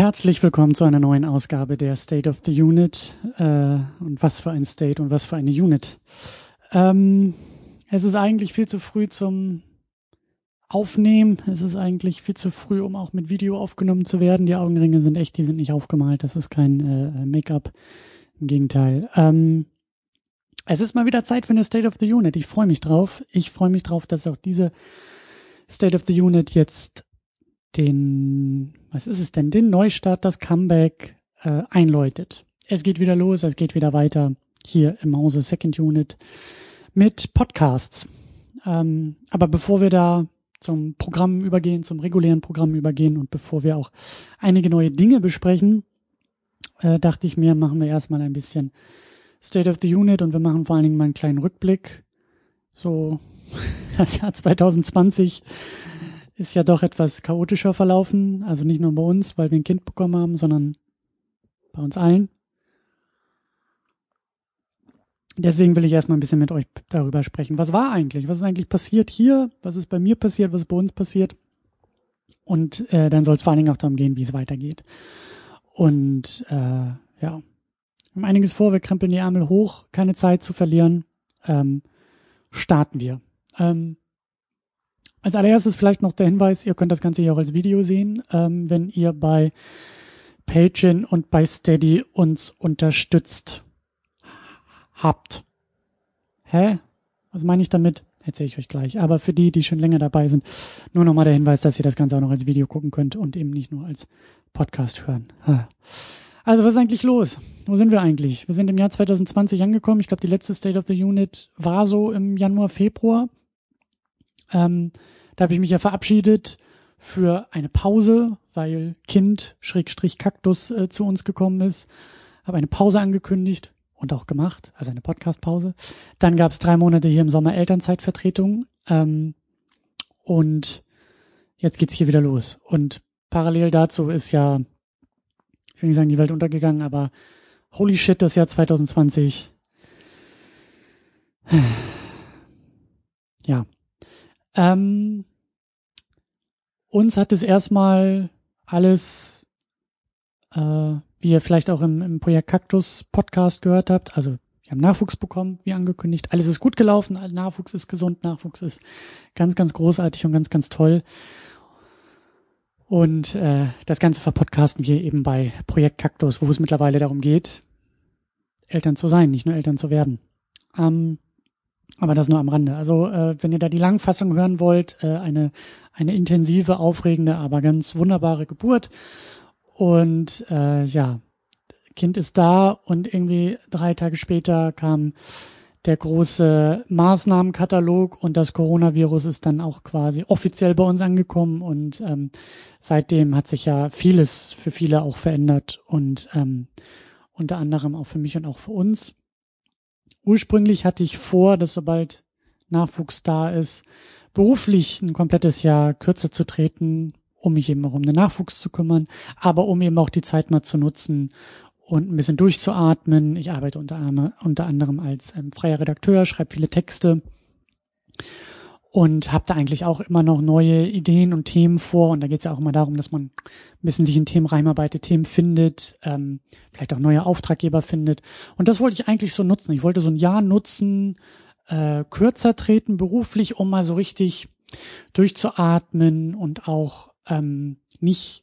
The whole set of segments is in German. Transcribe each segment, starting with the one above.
Herzlich willkommen zu einer neuen Ausgabe der State of the Unit. Äh, und was für ein State und was für eine Unit. Ähm, es ist eigentlich viel zu früh zum Aufnehmen. Es ist eigentlich viel zu früh, um auch mit Video aufgenommen zu werden. Die Augenringe sind echt, die sind nicht aufgemalt. Das ist kein äh, Make-up. Im Gegenteil. Ähm, es ist mal wieder Zeit für eine State of the Unit. Ich freue mich drauf. Ich freue mich drauf, dass auch diese State of the Unit jetzt den, was ist es denn, den Neustart, das Comeback äh, einläutet. Es geht wieder los, es geht wieder weiter hier im Hause Second Unit mit Podcasts. Ähm, aber bevor wir da zum Programm übergehen, zum regulären Programm übergehen und bevor wir auch einige neue Dinge besprechen, äh, dachte ich mir, machen wir erstmal ein bisschen State of the Unit und wir machen vor allen Dingen mal einen kleinen Rückblick. So das Jahr 2020 ist ja doch etwas chaotischer verlaufen. Also nicht nur bei uns, weil wir ein Kind bekommen haben, sondern bei uns allen. Deswegen will ich erstmal ein bisschen mit euch darüber sprechen. Was war eigentlich? Was ist eigentlich passiert hier? Was ist bei mir passiert? Was ist bei uns passiert? Und äh, dann soll es vor allen Dingen auch darum gehen, wie es weitergeht. Und äh, ja, haben einiges vor. Wir krempeln die Ärmel hoch. Keine Zeit zu verlieren. Ähm, starten wir. Ähm, als allererstes vielleicht noch der Hinweis, ihr könnt das Ganze hier auch als Video sehen, ähm, wenn ihr bei Patreon und bei Steady uns unterstützt habt. Hä? Was meine ich damit? Erzähle ich euch gleich. Aber für die, die schon länger dabei sind, nur nochmal der Hinweis, dass ihr das Ganze auch noch als Video gucken könnt und eben nicht nur als Podcast hören. Also was ist eigentlich los? Wo sind wir eigentlich? Wir sind im Jahr 2020 angekommen. Ich glaube, die letzte State of the Unit war so im Januar, Februar. Ähm, da habe ich mich ja verabschiedet für eine Pause, weil Kind Schrägstrich Kaktus äh, zu uns gekommen ist. Habe eine Pause angekündigt und auch gemacht, also eine Podcast-Pause. Dann gab es drei Monate hier im Sommer Elternzeitvertretung ähm, und jetzt geht's hier wieder los. Und parallel dazu ist ja, ich will nicht sagen, die Welt untergegangen, aber holy shit, das Jahr 2020. Ja, ähm, uns hat es erstmal alles, äh, wie ihr vielleicht auch im, im Projekt Kaktus Podcast gehört habt, also wir haben Nachwuchs bekommen, wie angekündigt. Alles ist gut gelaufen, Nachwuchs ist gesund, Nachwuchs ist ganz, ganz großartig und ganz, ganz toll. Und äh, das Ganze verpodcasten wir eben bei Projekt Kaktus, wo es mittlerweile darum geht, Eltern zu sein, nicht nur Eltern zu werden. Ähm, aber das nur am Rande. Also äh, wenn ihr da die Langfassung hören wollt, äh, eine, eine intensive, aufregende, aber ganz wunderbare Geburt. Und äh, ja, Kind ist da und irgendwie drei Tage später kam der große Maßnahmenkatalog und das Coronavirus ist dann auch quasi offiziell bei uns angekommen und ähm, seitdem hat sich ja vieles für viele auch verändert und ähm, unter anderem auch für mich und auch für uns. Ursprünglich hatte ich vor, dass sobald Nachwuchs da ist, beruflich ein komplettes Jahr kürzer zu treten, um mich eben auch um den Nachwuchs zu kümmern, aber um eben auch die Zeit mal zu nutzen und ein bisschen durchzuatmen. Ich arbeite unter, unter anderem als ähm, freier Redakteur, schreibe viele Texte und habe da eigentlich auch immer noch neue Ideen und Themen vor. Und da geht es ja auch immer darum, dass man ein bisschen sich in Themen reinarbeitet, Themen findet, ähm, vielleicht auch neue Auftraggeber findet. Und das wollte ich eigentlich so nutzen. Ich wollte so ein Jahr nutzen, äh, kürzer treten beruflich, um mal so richtig durchzuatmen und auch ähm, nicht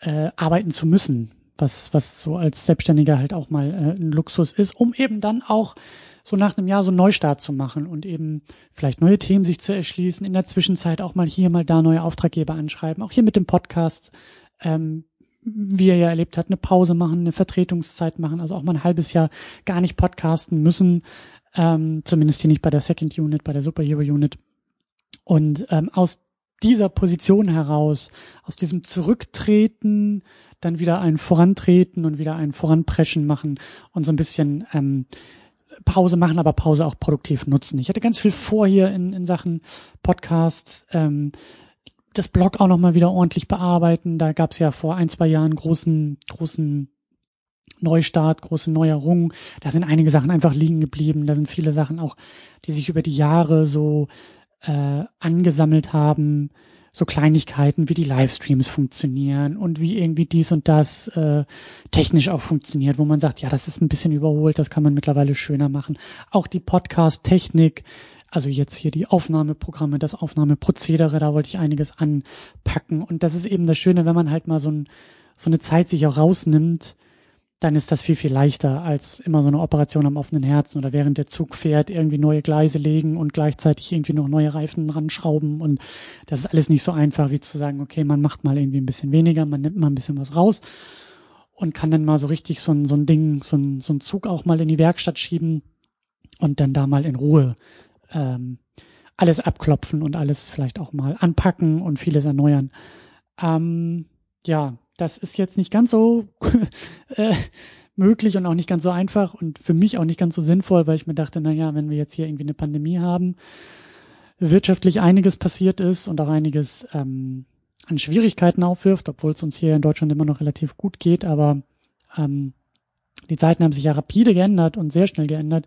äh, arbeiten zu müssen, was was so als Selbstständiger halt auch mal äh, ein Luxus ist, um eben dann auch so nach einem Jahr so einen Neustart zu machen und eben vielleicht neue Themen sich zu erschließen, in der Zwischenzeit auch mal hier, mal da neue Auftraggeber anschreiben, auch hier mit dem Podcast, ähm, wie ihr ja erlebt habt, eine Pause machen, eine Vertretungszeit machen, also auch mal ein halbes Jahr gar nicht podcasten müssen, ähm, zumindest hier nicht bei der Second Unit, bei der Superhero Unit. Und ähm, aus dieser Position heraus, aus diesem Zurücktreten, dann wieder ein Vorantreten und wieder ein Voranpreschen machen und so ein bisschen ähm, Pause machen, aber Pause auch produktiv nutzen. Ich hatte ganz viel vor hier in, in Sachen Podcasts, ähm, das Blog auch nochmal wieder ordentlich bearbeiten. Da gab es ja vor ein, zwei Jahren großen, großen Neustart, große Neuerungen. Da sind einige Sachen einfach liegen geblieben. Da sind viele Sachen auch, die sich über die Jahre so äh, angesammelt haben, so Kleinigkeiten, wie die Livestreams funktionieren und wie irgendwie dies und das äh, technisch auch funktioniert, wo man sagt, ja, das ist ein bisschen überholt, das kann man mittlerweile schöner machen. Auch die Podcast-Technik, also jetzt hier die Aufnahmeprogramme, das Aufnahmeprozedere, da wollte ich einiges anpacken. Und das ist eben das Schöne, wenn man halt mal so, ein, so eine Zeit sich auch rausnimmt, dann ist das viel, viel leichter als immer so eine Operation am offenen Herzen oder während der Zug fährt, irgendwie neue Gleise legen und gleichzeitig irgendwie noch neue Reifen ranschrauben. Und das ist alles nicht so einfach, wie zu sagen, okay, man macht mal irgendwie ein bisschen weniger, man nimmt mal ein bisschen was raus und kann dann mal so richtig so ein, so ein Ding, so ein, so ein Zug auch mal in die Werkstatt schieben und dann da mal in Ruhe ähm, alles abklopfen und alles vielleicht auch mal anpacken und vieles erneuern. Ähm, ja, das ist jetzt nicht ganz so äh, möglich und auch nicht ganz so einfach und für mich auch nicht ganz so sinnvoll, weil ich mir dachte, na ja, wenn wir jetzt hier irgendwie eine Pandemie haben, wirtschaftlich einiges passiert ist und auch einiges ähm, an Schwierigkeiten aufwirft, obwohl es uns hier in Deutschland immer noch relativ gut geht, aber ähm, die Zeiten haben sich ja rapide geändert und sehr schnell geändert.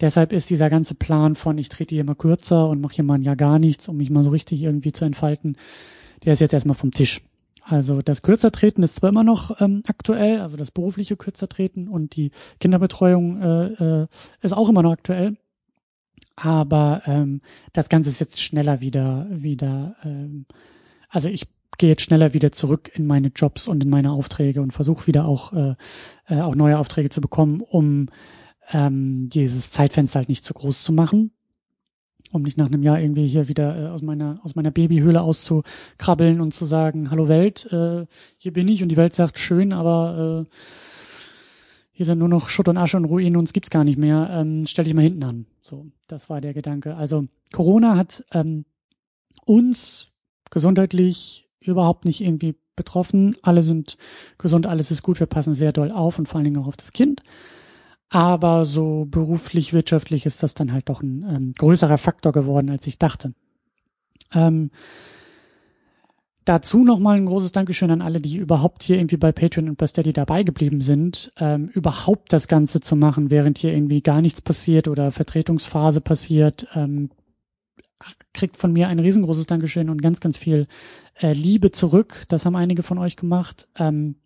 Deshalb ist dieser ganze Plan von, ich trete hier mal kürzer und mache hier mal ein Jahr gar nichts, um mich mal so richtig irgendwie zu entfalten, der ist jetzt erstmal vom Tisch. Also das Kürzertreten ist zwar immer noch ähm, aktuell, also das berufliche Kürzertreten und die Kinderbetreuung äh, äh, ist auch immer noch aktuell, aber ähm, das Ganze ist jetzt schneller wieder wieder. Ähm, also ich gehe jetzt schneller wieder zurück in meine Jobs und in meine Aufträge und versuche wieder auch äh, äh, auch neue Aufträge zu bekommen, um ähm, dieses Zeitfenster halt nicht zu groß zu machen um nicht nach einem Jahr irgendwie hier wieder äh, aus meiner aus meiner Babyhöhle auszukrabbeln und zu sagen, hallo Welt, äh, hier bin ich und die Welt sagt schön, aber äh, hier sind nur noch Schutt und Asche und Ruinen und uns gibt's gar nicht mehr. Ähm, stell dich mal hinten an. So, das war der Gedanke. Also Corona hat ähm, uns gesundheitlich überhaupt nicht irgendwie betroffen. Alle sind gesund, alles ist gut, wir passen sehr doll auf und vor allen Dingen auch auf das Kind. Aber so beruflich, wirtschaftlich ist das dann halt doch ein ähm, größerer Faktor geworden, als ich dachte. Ähm, dazu nochmal ein großes Dankeschön an alle, die überhaupt hier irgendwie bei Patreon und bei Steady dabei geblieben sind, ähm, überhaupt das Ganze zu machen, während hier irgendwie gar nichts passiert oder Vertretungsphase passiert. Ähm, kriegt von mir ein riesengroßes Dankeschön und ganz, ganz viel äh, Liebe zurück. Das haben einige von euch gemacht. Ähm,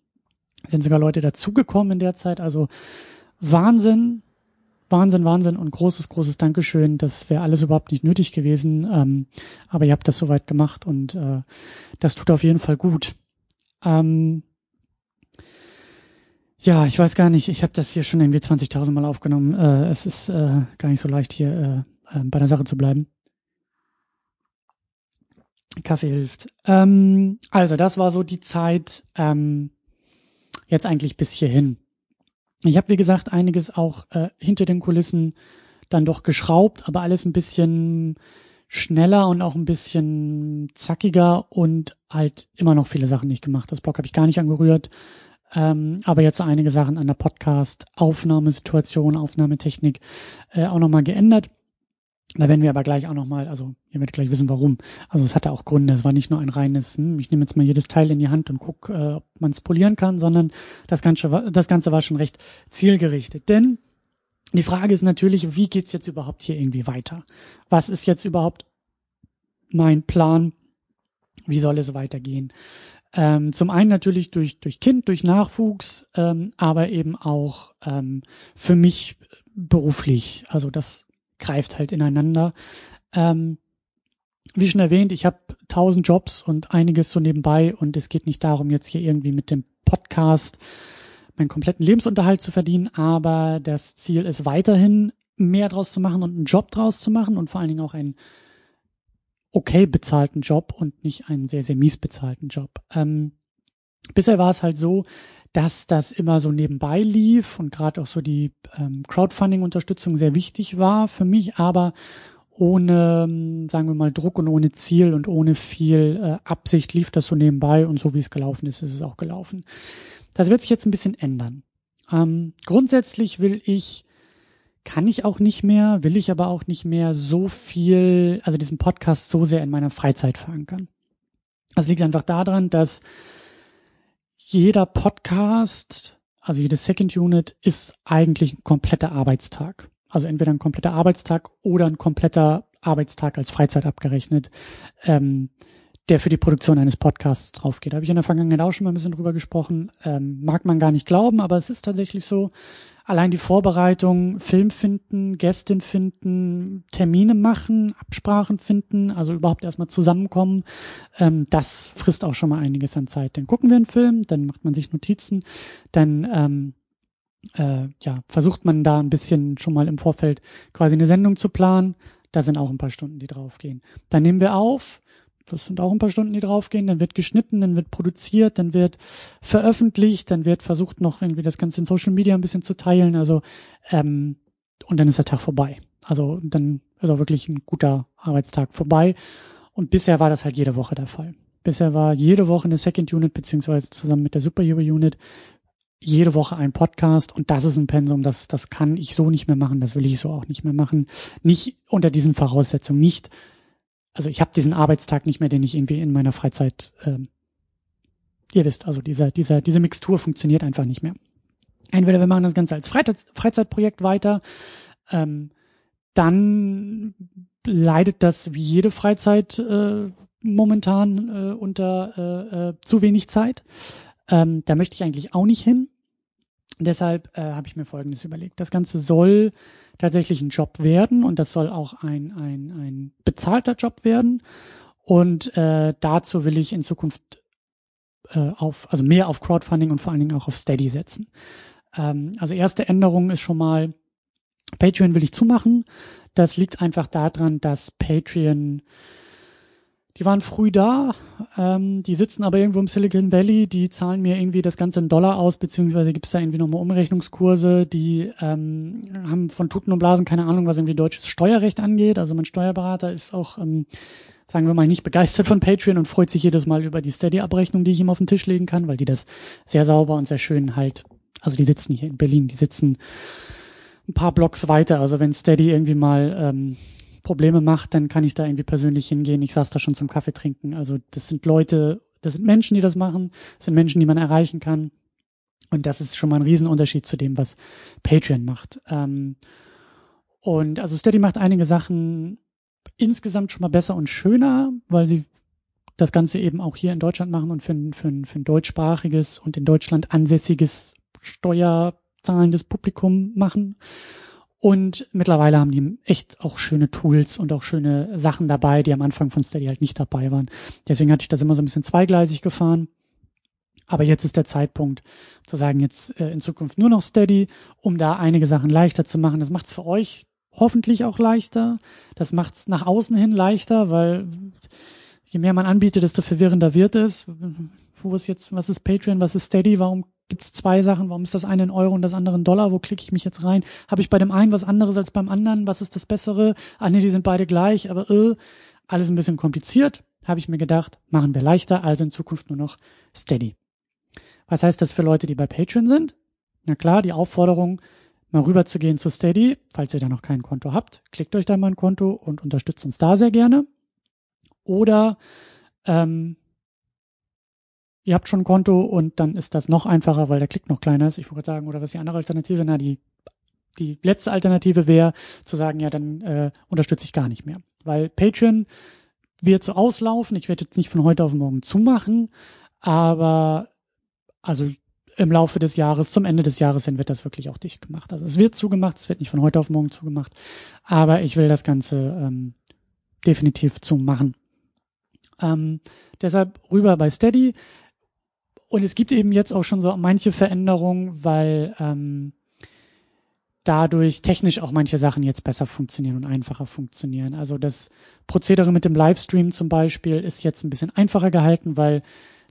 sind sogar Leute dazugekommen in der Zeit. Also Wahnsinn, Wahnsinn, Wahnsinn und großes, großes Dankeschön. Das wäre alles überhaupt nicht nötig gewesen. Ähm, aber ihr habt das soweit gemacht und äh, das tut auf jeden Fall gut. Ähm, ja, ich weiß gar nicht, ich habe das hier schon irgendwie 20.000 Mal aufgenommen. Äh, es ist äh, gar nicht so leicht hier äh, äh, bei der Sache zu bleiben. Kaffee hilft. Ähm, also das war so die Zeit ähm, jetzt eigentlich bis hierhin. Ich habe, wie gesagt, einiges auch äh, hinter den Kulissen dann doch geschraubt, aber alles ein bisschen schneller und auch ein bisschen zackiger und halt immer noch viele Sachen nicht gemacht. Das Blog habe ich gar nicht angerührt. Ähm, aber jetzt einige Sachen an der Podcast-Aufnahmesituation, Aufnahmetechnik äh, auch nochmal geändert. Da werden wir aber gleich auch nochmal, also ihr werdet gleich wissen, warum. Also es hatte auch Gründe. Es war nicht nur ein reines, hm, ich nehme jetzt mal jedes Teil in die Hand und guck, äh, ob man es polieren kann, sondern das Ganze, war, das Ganze war schon recht zielgerichtet. Denn die Frage ist natürlich, wie geht's jetzt überhaupt hier irgendwie weiter? Was ist jetzt überhaupt mein Plan? Wie soll es weitergehen? Ähm, zum einen natürlich durch, durch Kind, durch Nachwuchs, ähm, aber eben auch ähm, für mich beruflich. Also das greift halt ineinander. Ähm, wie schon erwähnt, ich habe tausend Jobs und einiges so nebenbei und es geht nicht darum, jetzt hier irgendwie mit dem Podcast meinen kompletten Lebensunterhalt zu verdienen, aber das Ziel ist weiterhin mehr draus zu machen und einen Job draus zu machen und vor allen Dingen auch einen okay bezahlten Job und nicht einen sehr, sehr mies bezahlten Job. Ähm, bisher war es halt so, dass das immer so nebenbei lief und gerade auch so die ähm, Crowdfunding-Unterstützung sehr wichtig war für mich, aber ohne, ähm, sagen wir mal, Druck und ohne Ziel und ohne viel äh, Absicht lief das so nebenbei und so wie es gelaufen ist, ist es auch gelaufen. Das wird sich jetzt ein bisschen ändern. Ähm, grundsätzlich will ich, kann ich auch nicht mehr, will ich aber auch nicht mehr so viel, also diesen Podcast so sehr in meiner Freizeit verankern. Das liegt einfach daran, dass jeder Podcast, also jede Second Unit ist eigentlich ein kompletter Arbeitstag. Also entweder ein kompletter Arbeitstag oder ein kompletter Arbeitstag als Freizeit abgerechnet. Ähm, der für die Produktion eines Podcasts drauf geht. Da habe ich in der Vergangenheit auch schon mal ein bisschen drüber gesprochen. Ähm, mag man gar nicht glauben, aber es ist tatsächlich so. Allein die Vorbereitung, Film finden, Gästin finden, Termine machen, Absprachen finden, also überhaupt erstmal zusammenkommen, ähm, das frisst auch schon mal einiges an Zeit. Dann gucken wir einen Film, dann macht man sich Notizen, dann ähm, äh, ja, versucht man da ein bisschen schon mal im Vorfeld quasi eine Sendung zu planen. Da sind auch ein paar Stunden, die draufgehen. Dann nehmen wir auf, das sind auch ein paar Stunden, die draufgehen. Dann wird geschnitten, dann wird produziert, dann wird veröffentlicht, dann wird versucht noch irgendwie das Ganze in Social Media ein bisschen zu teilen. Also ähm, und dann ist der Tag vorbei. Also dann ist auch wirklich ein guter Arbeitstag vorbei. Und bisher war das halt jede Woche der Fall. Bisher war jede Woche eine Second Unit beziehungsweise zusammen mit der Superhero Unit jede Woche ein Podcast und das ist ein Pensum, das, das kann ich so nicht mehr machen, das will ich so auch nicht mehr machen. Nicht unter diesen Voraussetzungen, nicht also ich habe diesen Arbeitstag nicht mehr, den ich irgendwie in meiner Freizeit, ähm, ihr wisst, also dieser, dieser, diese Mixtur funktioniert einfach nicht mehr. Entweder wir machen das Ganze als Freizeit, Freizeitprojekt weiter, ähm, dann leidet das wie jede Freizeit äh, momentan äh, unter äh, äh, zu wenig Zeit. Ähm, da möchte ich eigentlich auch nicht hin. Deshalb äh, habe ich mir Folgendes überlegt. Das Ganze soll tatsächlich ein Job werden und das soll auch ein, ein, ein bezahlter Job werden. Und äh, dazu will ich in Zukunft äh, auf, also mehr auf Crowdfunding und vor allen Dingen auch auf Steady setzen. Ähm, also erste Änderung ist schon mal, Patreon will ich zumachen. Das liegt einfach daran, dass Patreon die waren früh da, ähm, die sitzen aber irgendwo im Silicon Valley, die zahlen mir irgendwie das Ganze in Dollar aus, beziehungsweise gibt's da irgendwie nochmal Umrechnungskurse, die ähm, haben von Tuten und Blasen keine Ahnung, was irgendwie deutsches Steuerrecht angeht. Also mein Steuerberater ist auch, ähm, sagen wir mal, nicht begeistert von Patreon und freut sich jedes Mal über die Steady-Abrechnung, die ich ihm auf den Tisch legen kann, weil die das sehr sauber und sehr schön halt, also die sitzen hier in Berlin, die sitzen ein paar Blocks weiter. Also wenn Steady irgendwie mal ähm, Probleme macht, dann kann ich da irgendwie persönlich hingehen. Ich saß da schon zum Kaffee trinken. Also das sind Leute, das sind Menschen, die das machen. Das sind Menschen, die man erreichen kann. Und das ist schon mal ein Riesenunterschied zu dem, was Patreon macht. Ähm, und also Steady macht einige Sachen insgesamt schon mal besser und schöner, weil sie das Ganze eben auch hier in Deutschland machen und für, für, für ein deutschsprachiges und in Deutschland ansässiges steuerzahlendes Publikum machen. Und mittlerweile haben die echt auch schöne Tools und auch schöne Sachen dabei, die am Anfang von Steady halt nicht dabei waren. Deswegen hatte ich das immer so ein bisschen zweigleisig gefahren. Aber jetzt ist der Zeitpunkt zu sagen, jetzt äh, in Zukunft nur noch Steady, um da einige Sachen leichter zu machen. Das macht es für euch hoffentlich auch leichter. Das macht es nach außen hin leichter, weil je mehr man anbietet, desto verwirrender wird es. Wo ist jetzt, was ist Patreon, was ist Steady, warum gibt es zwei Sachen. Warum ist das eine in Euro und das andere in Dollar? Wo klicke ich mich jetzt rein? Habe ich bei dem einen was anderes als beim anderen? Was ist das Bessere? Ah nee, die sind beide gleich, aber äh, alles ein bisschen kompliziert. Habe ich mir gedacht, machen wir leichter, also in Zukunft nur noch Steady. Was heißt das für Leute, die bei Patreon sind? Na klar, die Aufforderung, mal rüber zu gehen zu Steady, falls ihr da noch kein Konto habt. Klickt euch da mal ein Konto und unterstützt uns da sehr gerne. Oder ähm, ihr habt schon ein Konto und dann ist das noch einfacher, weil der Klick noch kleiner ist. Ich wollte sagen, oder was ist die andere Alternative? Na, die, die letzte Alternative wäre zu sagen, ja, dann äh, unterstütze ich gar nicht mehr. Weil Patreon wird so auslaufen. Ich werde jetzt nicht von heute auf morgen zumachen, aber also im Laufe des Jahres, zum Ende des Jahres hin wird das wirklich auch dicht gemacht. Also es wird zugemacht, es wird nicht von heute auf morgen zugemacht, aber ich will das Ganze ähm, definitiv zumachen. Ähm, deshalb rüber bei Steady. Und es gibt eben jetzt auch schon so manche Veränderungen, weil ähm, dadurch technisch auch manche Sachen jetzt besser funktionieren und einfacher funktionieren. Also das Prozedere mit dem Livestream zum Beispiel ist jetzt ein bisschen einfacher gehalten, weil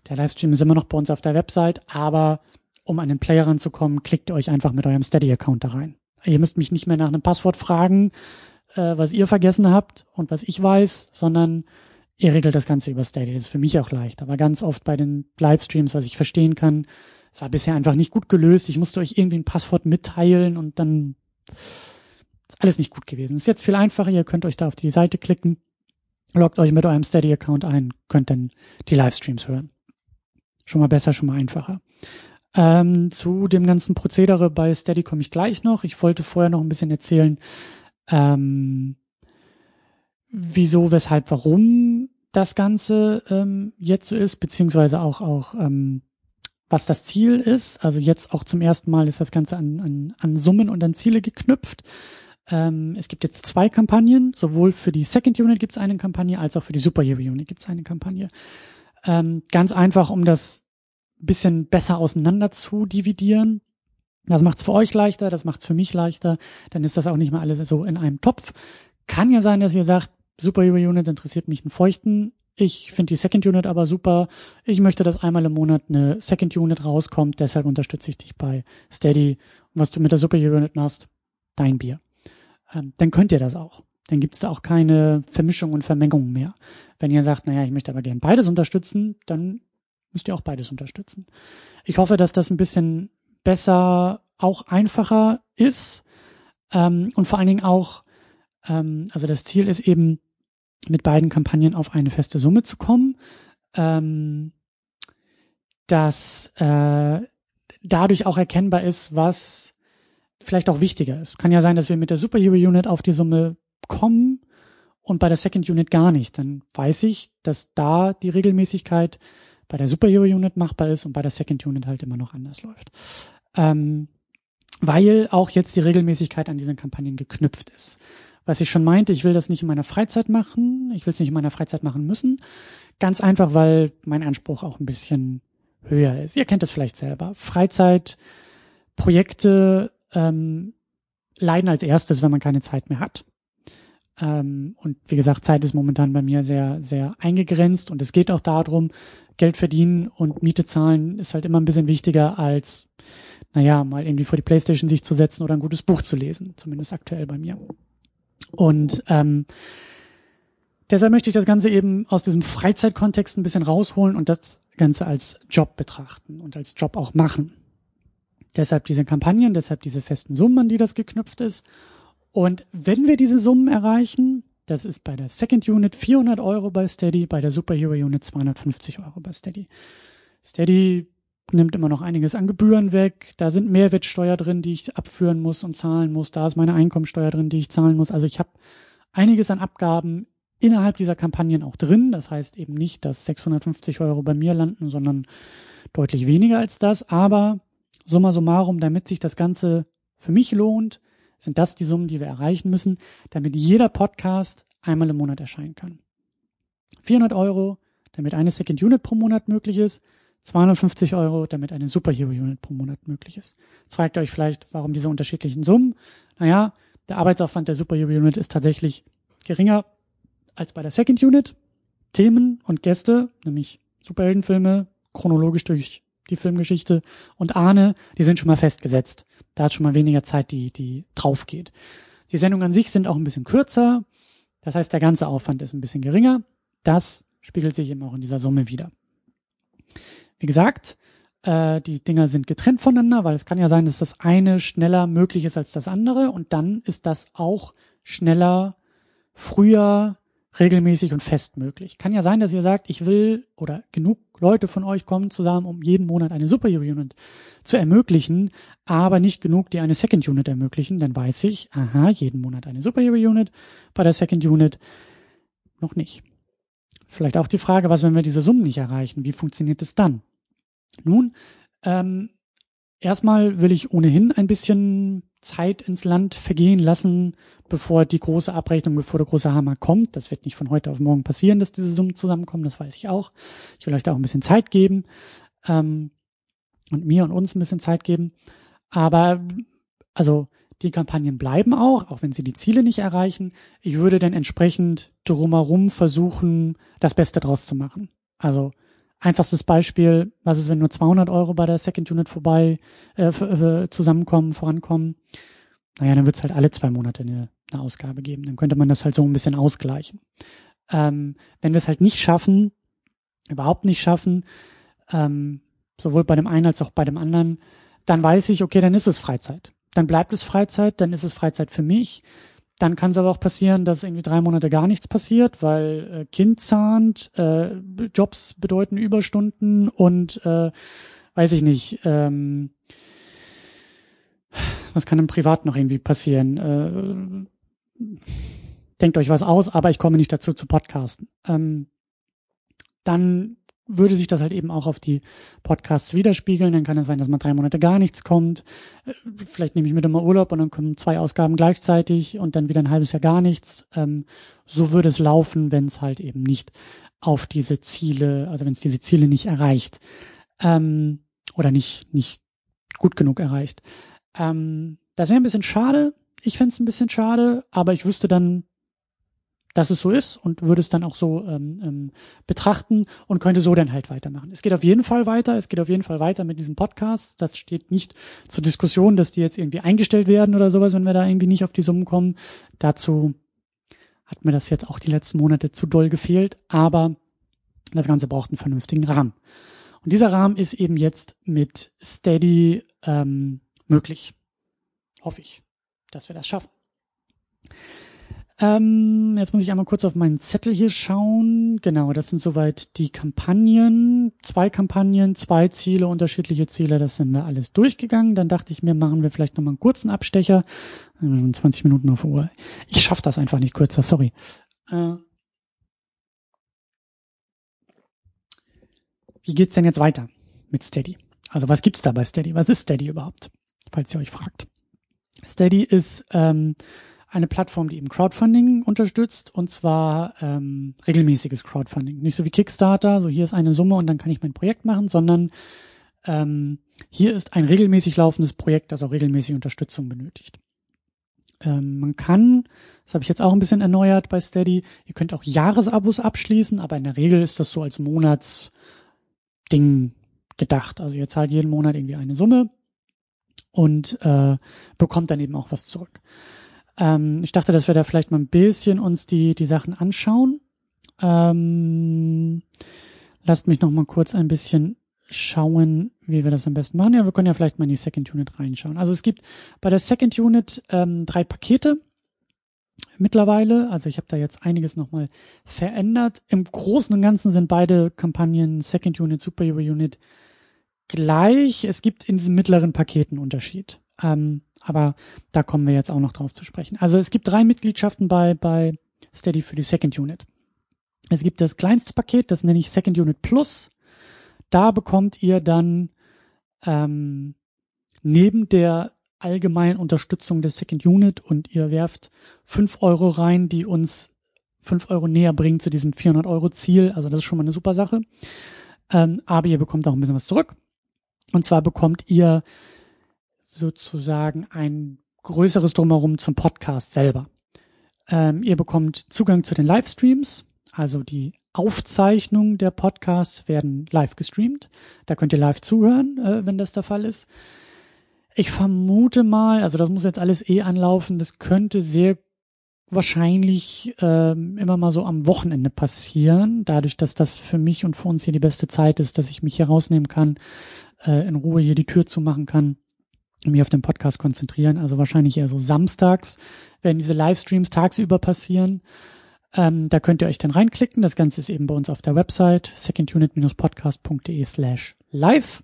der Livestream ist immer noch bei uns auf der Website, aber um an den Player ranzukommen, klickt euch einfach mit eurem Steady-Account da rein. Ihr müsst mich nicht mehr nach einem Passwort fragen, äh, was ihr vergessen habt und was ich weiß, sondern ihr regelt das Ganze über Steady. Das ist für mich auch leicht. Aber ganz oft bei den Livestreams, was ich verstehen kann, es war bisher einfach nicht gut gelöst. Ich musste euch irgendwie ein Passwort mitteilen und dann ist alles nicht gut gewesen. Ist jetzt viel einfacher. Ihr könnt euch da auf die Seite klicken, loggt euch mit eurem Steady-Account ein, könnt dann die Livestreams hören. Schon mal besser, schon mal einfacher. Ähm, zu dem ganzen Prozedere bei Steady komme ich gleich noch. Ich wollte vorher noch ein bisschen erzählen, ähm, wieso, weshalb, warum das Ganze ähm, jetzt so ist, beziehungsweise auch, auch ähm, was das Ziel ist. Also jetzt auch zum ersten Mal ist das Ganze an, an, an Summen und an Ziele geknüpft. Ähm, es gibt jetzt zwei Kampagnen, sowohl für die Second Unit gibt es eine Kampagne, als auch für die Superhero Unit gibt es eine Kampagne. Ähm, ganz einfach, um das bisschen besser auseinander zu dividieren. Das macht es für euch leichter, das macht es für mich leichter. Dann ist das auch nicht mehr alles so in einem Topf. Kann ja sein, dass ihr sagt, Superhero Unit interessiert mich einen Feuchten. Ich finde die Second Unit aber super. Ich möchte, dass einmal im Monat eine Second Unit rauskommt. Deshalb unterstütze ich dich bei Steady. Und was du mit der Superhero Unit machst, dein Bier. Ähm, dann könnt ihr das auch. Dann gibt es da auch keine Vermischung und Vermengung mehr. Wenn ihr sagt, naja, ich möchte aber gern beides unterstützen, dann müsst ihr auch beides unterstützen. Ich hoffe, dass das ein bisschen besser, auch einfacher ist ähm, und vor allen Dingen auch, ähm, also das Ziel ist eben, mit beiden Kampagnen auf eine feste Summe zu kommen, ähm, dass äh, dadurch auch erkennbar ist, was vielleicht auch wichtiger ist. Kann ja sein, dass wir mit der Superhero Unit auf die Summe kommen und bei der Second Unit gar nicht. Dann weiß ich, dass da die Regelmäßigkeit bei der Superhero Unit machbar ist und bei der Second Unit halt immer noch anders läuft. Ähm, weil auch jetzt die Regelmäßigkeit an diesen Kampagnen geknüpft ist was ich schon meinte, ich will das nicht in meiner Freizeit machen, ich will es nicht in meiner Freizeit machen müssen. Ganz einfach, weil mein Anspruch auch ein bisschen höher ist. Ihr kennt das vielleicht selber. Freizeitprojekte ähm, leiden als erstes, wenn man keine Zeit mehr hat. Ähm, und wie gesagt, Zeit ist momentan bei mir sehr, sehr eingegrenzt und es geht auch darum, Geld verdienen und Miete zahlen ist halt immer ein bisschen wichtiger als, naja, mal irgendwie vor die Playstation sich zu setzen oder ein gutes Buch zu lesen. Zumindest aktuell bei mir. Und ähm, deshalb möchte ich das Ganze eben aus diesem Freizeitkontext ein bisschen rausholen und das Ganze als Job betrachten und als Job auch machen. Deshalb diese Kampagnen, deshalb diese festen Summen, an die das geknüpft ist. Und wenn wir diese Summen erreichen, das ist bei der Second Unit 400 Euro bei Steady, bei der Superhero Unit 250 Euro bei Steady. Steady nimmt immer noch einiges an Gebühren weg. Da sind Mehrwertsteuer drin, die ich abführen muss und zahlen muss. Da ist meine Einkommensteuer drin, die ich zahlen muss. Also ich habe einiges an Abgaben innerhalb dieser Kampagnen auch drin. Das heißt eben nicht, dass 650 Euro bei mir landen, sondern deutlich weniger als das. Aber summa summarum, damit sich das Ganze für mich lohnt, sind das die Summen, die wir erreichen müssen, damit jeder Podcast einmal im Monat erscheinen kann. 400 Euro, damit eine Second Unit pro Monat möglich ist. 250 Euro, damit eine Superhero-Unit pro Monat möglich ist. Jetzt fragt ihr euch vielleicht, warum diese unterschiedlichen Summen? Naja, der Arbeitsaufwand der Superhero-Unit ist tatsächlich geringer als bei der Second Unit. Themen und Gäste, nämlich Superheldenfilme, chronologisch durch die Filmgeschichte und Ahne, die sind schon mal festgesetzt. Da ist schon mal weniger Zeit, die, die drauf geht. Die Sendungen an sich sind auch ein bisschen kürzer. Das heißt, der ganze Aufwand ist ein bisschen geringer. Das spiegelt sich eben auch in dieser Summe wieder. Wie gesagt, äh, die Dinger sind getrennt voneinander, weil es kann ja sein, dass das eine schneller möglich ist als das andere und dann ist das auch schneller, früher, regelmäßig und fest möglich. Kann ja sein, dass ihr sagt, ich will oder genug Leute von euch kommen zusammen, um jeden Monat eine Superhero Unit zu ermöglichen, aber nicht genug, die eine Second Unit ermöglichen. Dann weiß ich, aha, jeden Monat eine Superhero Unit, bei der Second Unit noch nicht. Vielleicht auch die Frage, was, wenn wir diese Summen nicht erreichen? Wie funktioniert es dann? Nun, ähm, erstmal will ich ohnehin ein bisschen Zeit ins Land vergehen lassen, bevor die große Abrechnung, bevor der große Hammer kommt. Das wird nicht von heute auf morgen passieren, dass diese Summen zusammenkommen, das weiß ich auch. Ich will euch da auch ein bisschen Zeit geben ähm, und mir und uns ein bisschen Zeit geben. Aber also die Kampagnen bleiben auch, auch wenn sie die Ziele nicht erreichen. Ich würde dann entsprechend drumherum versuchen, das Beste draus zu machen. Also Einfachstes Beispiel, was ist, wenn nur 200 Euro bei der Second Unit vorbei äh, äh, zusammenkommen, vorankommen? Naja, dann wird es halt alle zwei Monate eine, eine, Ausgabe geben. Dann könnte man das halt so ein bisschen ausgleichen. Ähm, wenn wir es halt nicht schaffen, überhaupt nicht schaffen, ähm, sowohl bei dem einen als auch bei dem anderen, dann weiß ich, okay, dann ist es Freizeit. Dann bleibt es Freizeit, dann ist es Freizeit für mich. Dann kann es aber auch passieren, dass irgendwie drei Monate gar nichts passiert, weil äh, Kind zahnt, äh, Jobs bedeuten Überstunden und äh, weiß ich nicht, ähm, was kann im Privat noch irgendwie passieren? Äh, denkt euch was aus, aber ich komme nicht dazu zu podcasten. Ähm, dann würde sich das halt eben auch auf die Podcasts widerspiegeln. Dann kann es sein, dass mal drei Monate gar nichts kommt. Äh, vielleicht nehme ich mir dann mal Urlaub und dann kommen zwei Ausgaben gleichzeitig und dann wieder ein halbes Jahr gar nichts. Ähm, so würde es laufen, wenn es halt eben nicht auf diese Ziele, also wenn es diese Ziele nicht erreicht ähm, oder nicht nicht gut genug erreicht. Ähm, das wäre ein bisschen schade. Ich fände es ein bisschen schade, aber ich wüsste dann, dass es so ist und würde es dann auch so ähm, ähm, betrachten und könnte so dann halt weitermachen. Es geht auf jeden Fall weiter, es geht auf jeden Fall weiter mit diesem Podcast. Das steht nicht zur Diskussion, dass die jetzt irgendwie eingestellt werden oder sowas, wenn wir da irgendwie nicht auf die Summen kommen. Dazu hat mir das jetzt auch die letzten Monate zu doll gefehlt, aber das Ganze braucht einen vernünftigen Rahmen. Und dieser Rahmen ist eben jetzt mit Steady ähm, möglich. Hoffe ich, dass wir das schaffen. Ähm, jetzt muss ich einmal kurz auf meinen Zettel hier schauen. Genau, das sind soweit die Kampagnen. Zwei Kampagnen, zwei Ziele, unterschiedliche Ziele, das sind wir alles durchgegangen. Dann dachte ich mir, machen wir vielleicht nochmal einen kurzen Abstecher. 20 Minuten auf Uhr. Ich schaffe das einfach nicht kürzer, sorry. Äh, wie geht's denn jetzt weiter mit Steady? Also was gibt's da bei Steady? Was ist Steady überhaupt? Falls ihr euch fragt. Steady ist ähm, eine Plattform, die eben Crowdfunding unterstützt und zwar ähm, regelmäßiges Crowdfunding. Nicht so wie Kickstarter, so hier ist eine Summe und dann kann ich mein Projekt machen, sondern ähm, hier ist ein regelmäßig laufendes Projekt, das auch regelmäßig Unterstützung benötigt. Ähm, man kann, das habe ich jetzt auch ein bisschen erneuert bei Steady, ihr könnt auch Jahresabos abschließen, aber in der Regel ist das so als Monatsding gedacht. Also ihr zahlt jeden Monat irgendwie eine Summe und äh, bekommt dann eben auch was zurück. Ähm, ich dachte, dass wir da vielleicht mal ein bisschen uns die, die Sachen anschauen. Ähm, lasst mich noch mal kurz ein bisschen schauen, wie wir das am besten machen. Ja, wir können ja vielleicht mal in die Second Unit reinschauen. Also es gibt bei der Second Unit ähm, drei Pakete mittlerweile. Also ich habe da jetzt einiges nochmal verändert. Im Großen und Ganzen sind beide Kampagnen Second Unit, Superhero Unit gleich. Es gibt in diesen mittleren Paketen Unterschied. Ähm, aber da kommen wir jetzt auch noch drauf zu sprechen. Also es gibt drei Mitgliedschaften bei, bei Steady für die Second Unit. Es gibt das kleinste Paket, das nenne ich Second Unit Plus. Da bekommt ihr dann ähm, neben der allgemeinen Unterstützung der Second Unit und ihr werft fünf Euro rein, die uns fünf Euro näher bringen zu diesem 400 Euro Ziel. Also das ist schon mal eine super Sache. Ähm, aber ihr bekommt auch ein bisschen was zurück. Und zwar bekommt ihr sozusagen ein größeres Drumherum zum Podcast selber. Ähm, ihr bekommt Zugang zu den Livestreams, also die Aufzeichnungen der Podcasts werden live gestreamt. Da könnt ihr live zuhören, äh, wenn das der Fall ist. Ich vermute mal, also das muss jetzt alles eh anlaufen, das könnte sehr wahrscheinlich ähm, immer mal so am Wochenende passieren, dadurch, dass das für mich und für uns hier die beste Zeit ist, dass ich mich hier rausnehmen kann, äh, in Ruhe hier die Tür zumachen kann mich auf den Podcast konzentrieren. Also wahrscheinlich eher so samstags werden diese Livestreams tagsüber passieren. Ähm, da könnt ihr euch dann reinklicken. Das Ganze ist eben bei uns auf der Website secondunit-podcast.de slash live.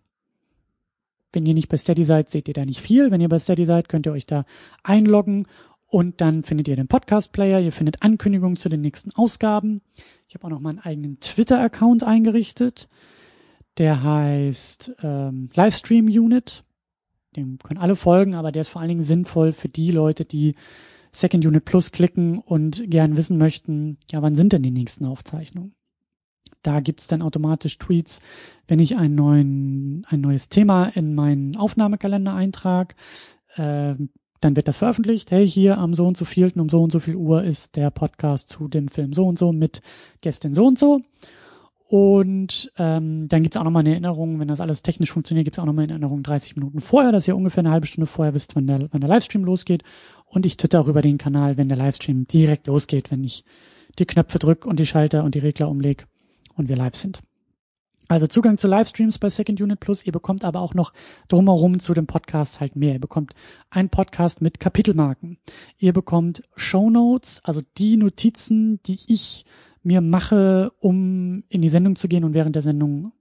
Wenn ihr nicht bei Steady seid, seht ihr da nicht viel. Wenn ihr bei Steady seid, könnt ihr euch da einloggen und dann findet ihr den Podcast-Player. Ihr findet Ankündigungen zu den nächsten Ausgaben. Ich habe auch noch meinen eigenen Twitter-Account eingerichtet. Der heißt ähm, Livestream Unit dem können alle folgen, aber der ist vor allen Dingen sinnvoll für die Leute, die Second Unit Plus klicken und gern wissen möchten, ja, wann sind denn die nächsten Aufzeichnungen? Da gibt's dann automatisch Tweets, wenn ich ein, neuen, ein neues Thema in meinen Aufnahmekalender eintrage. Äh, dann wird das veröffentlicht. Hey, hier am so und so vielten um so und so viel Uhr ist der Podcast zu dem Film so und so mit Gästin so und so. Und ähm, dann gibt's auch nochmal eine Erinnerung, wenn das alles technisch funktioniert, gibt's auch nochmal eine Erinnerung 30 Minuten vorher, dass ihr ungefähr eine halbe Stunde vorher wisst, wann der, wann der Livestream losgeht. Und ich twitter auch über den Kanal, wenn der Livestream direkt losgeht, wenn ich die Knöpfe drücke und die Schalter und die Regler umlege und wir live sind. Also Zugang zu Livestreams bei Second Unit Plus. Ihr bekommt aber auch noch drumherum zu dem Podcast halt mehr. Ihr bekommt einen Podcast mit Kapitelmarken. Ihr bekommt Show Notes, also die Notizen, die ich mir mache, um in die Sendung zu gehen und während der Sendung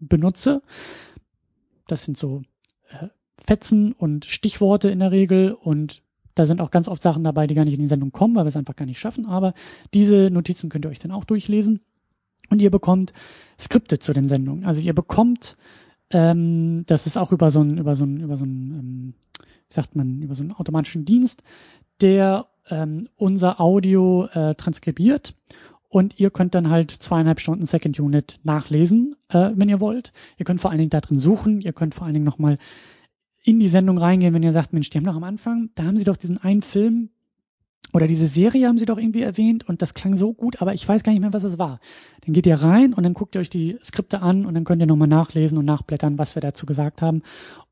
benutze. Das sind so äh, Fetzen und Stichworte in der Regel und da sind auch ganz oft Sachen dabei, die gar nicht in die Sendung kommen, weil wir es einfach gar nicht schaffen. Aber diese Notizen könnt ihr euch dann auch durchlesen. Und ihr bekommt Skripte zu den Sendungen. Also ihr bekommt, ähm, das ist auch über so ein, über so ein, über so ein, ähm, wie sagt man, über so einen automatischen Dienst, der ähm, unser Audio äh, transkribiert und ihr könnt dann halt zweieinhalb Stunden Second Unit nachlesen, äh, wenn ihr wollt. Ihr könnt vor allen Dingen da drin suchen. Ihr könnt vor allen Dingen nochmal in die Sendung reingehen, wenn ihr sagt, Mensch, die haben doch am Anfang, da haben sie doch diesen einen Film oder diese Serie haben sie doch irgendwie erwähnt und das klang so gut, aber ich weiß gar nicht mehr, was es war. Dann geht ihr rein und dann guckt ihr euch die Skripte an und dann könnt ihr nochmal nachlesen und nachblättern, was wir dazu gesagt haben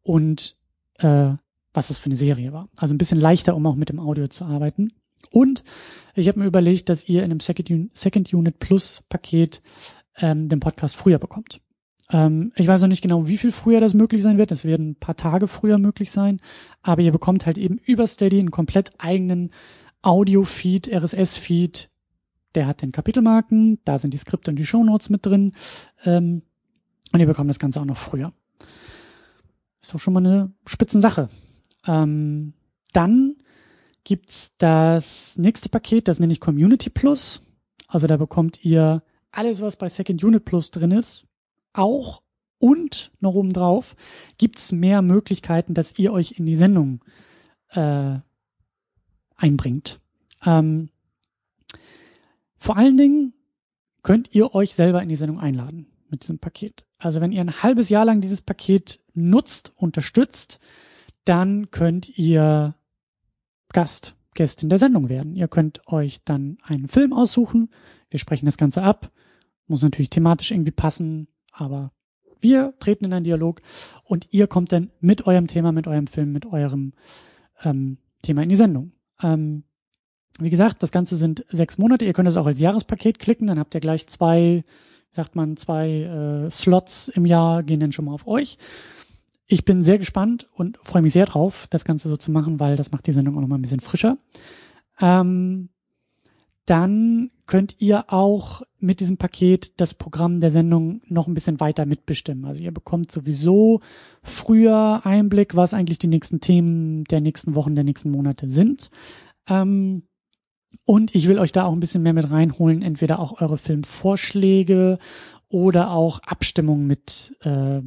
und äh, was es für eine Serie war. Also ein bisschen leichter, um auch mit dem Audio zu arbeiten. Und ich habe mir überlegt, dass ihr in einem Second, Second Unit Plus Paket ähm, den Podcast früher bekommt. Ähm, ich weiß noch nicht genau, wie viel früher das möglich sein wird. Es werden ein paar Tage früher möglich sein. Aber ihr bekommt halt eben über Steady einen komplett eigenen Audio-Feed, RSS-Feed. Der hat den Kapitelmarken, da sind die Skripte und die Shownotes mit drin. Ähm, und ihr bekommt das Ganze auch noch früher. Ist doch schon mal eine Spitzensache. Ähm, dann gibt's das nächste Paket, das nenne ich Community Plus. Also da bekommt ihr alles, was bei Second Unit Plus drin ist, auch und noch oben drauf gibt's mehr Möglichkeiten, dass ihr euch in die Sendung äh, einbringt. Ähm, vor allen Dingen könnt ihr euch selber in die Sendung einladen mit diesem Paket. Also wenn ihr ein halbes Jahr lang dieses Paket nutzt, unterstützt, dann könnt ihr Gast, Gästin der Sendung werden. Ihr könnt euch dann einen Film aussuchen. Wir sprechen das Ganze ab. Muss natürlich thematisch irgendwie passen, aber wir treten in einen Dialog und ihr kommt dann mit eurem Thema, mit eurem Film, mit eurem ähm, Thema in die Sendung. Ähm, wie gesagt, das Ganze sind sechs Monate. Ihr könnt es auch als Jahrespaket klicken, dann habt ihr gleich zwei, sagt man, zwei äh, Slots im Jahr gehen dann schon mal auf euch ich bin sehr gespannt und freue mich sehr drauf, das Ganze so zu machen, weil das macht die Sendung auch noch mal ein bisschen frischer. Ähm, dann könnt ihr auch mit diesem Paket das Programm der Sendung noch ein bisschen weiter mitbestimmen. Also ihr bekommt sowieso früher Einblick, was eigentlich die nächsten Themen der nächsten Wochen, der nächsten Monate sind. Ähm, und ich will euch da auch ein bisschen mehr mit reinholen, entweder auch eure Filmvorschläge oder auch Abstimmung mit äh,